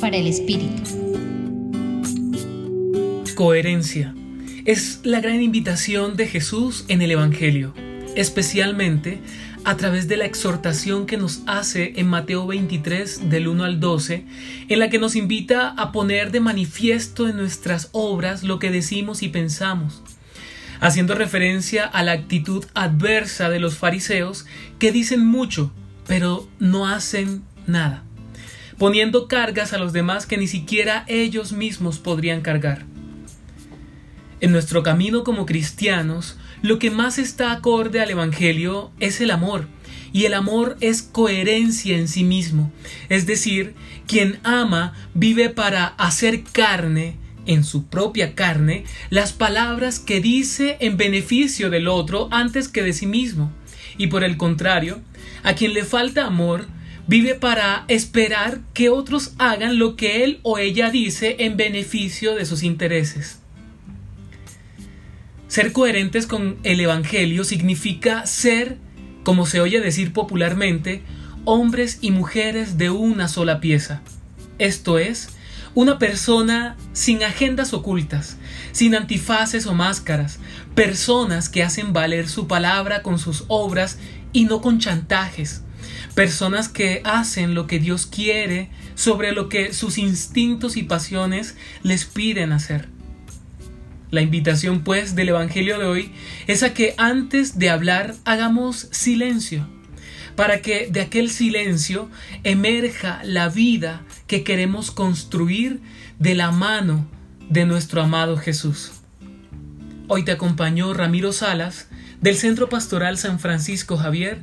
Para el Espíritu. Coherencia. Es la gran invitación de Jesús en el Evangelio, especialmente a través de la exhortación que nos hace en Mateo 23 del 1 al 12, en la que nos invita a poner de manifiesto en nuestras obras lo que decimos y pensamos, haciendo referencia a la actitud adversa de los fariseos que dicen mucho, pero no hacen nada, poniendo cargas a los demás que ni siquiera ellos mismos podrían cargar. En nuestro camino como cristianos, lo que más está acorde al Evangelio es el amor, y el amor es coherencia en sí mismo, es decir, quien ama vive para hacer carne en su propia carne las palabras que dice en beneficio del otro antes que de sí mismo. Y por el contrario, a quien le falta amor, vive para esperar que otros hagan lo que él o ella dice en beneficio de sus intereses. Ser coherentes con el Evangelio significa ser, como se oye decir popularmente, hombres y mujeres de una sola pieza. Esto es, una persona sin agendas ocultas, sin antifaces o máscaras, personas que hacen valer su palabra con sus obras y no con chantajes, personas que hacen lo que Dios quiere sobre lo que sus instintos y pasiones les piden hacer. La invitación pues del Evangelio de hoy es a que antes de hablar hagamos silencio para que de aquel silencio emerja la vida que queremos construir de la mano de nuestro amado Jesús. Hoy te acompañó Ramiro Salas del Centro Pastoral San Francisco Javier,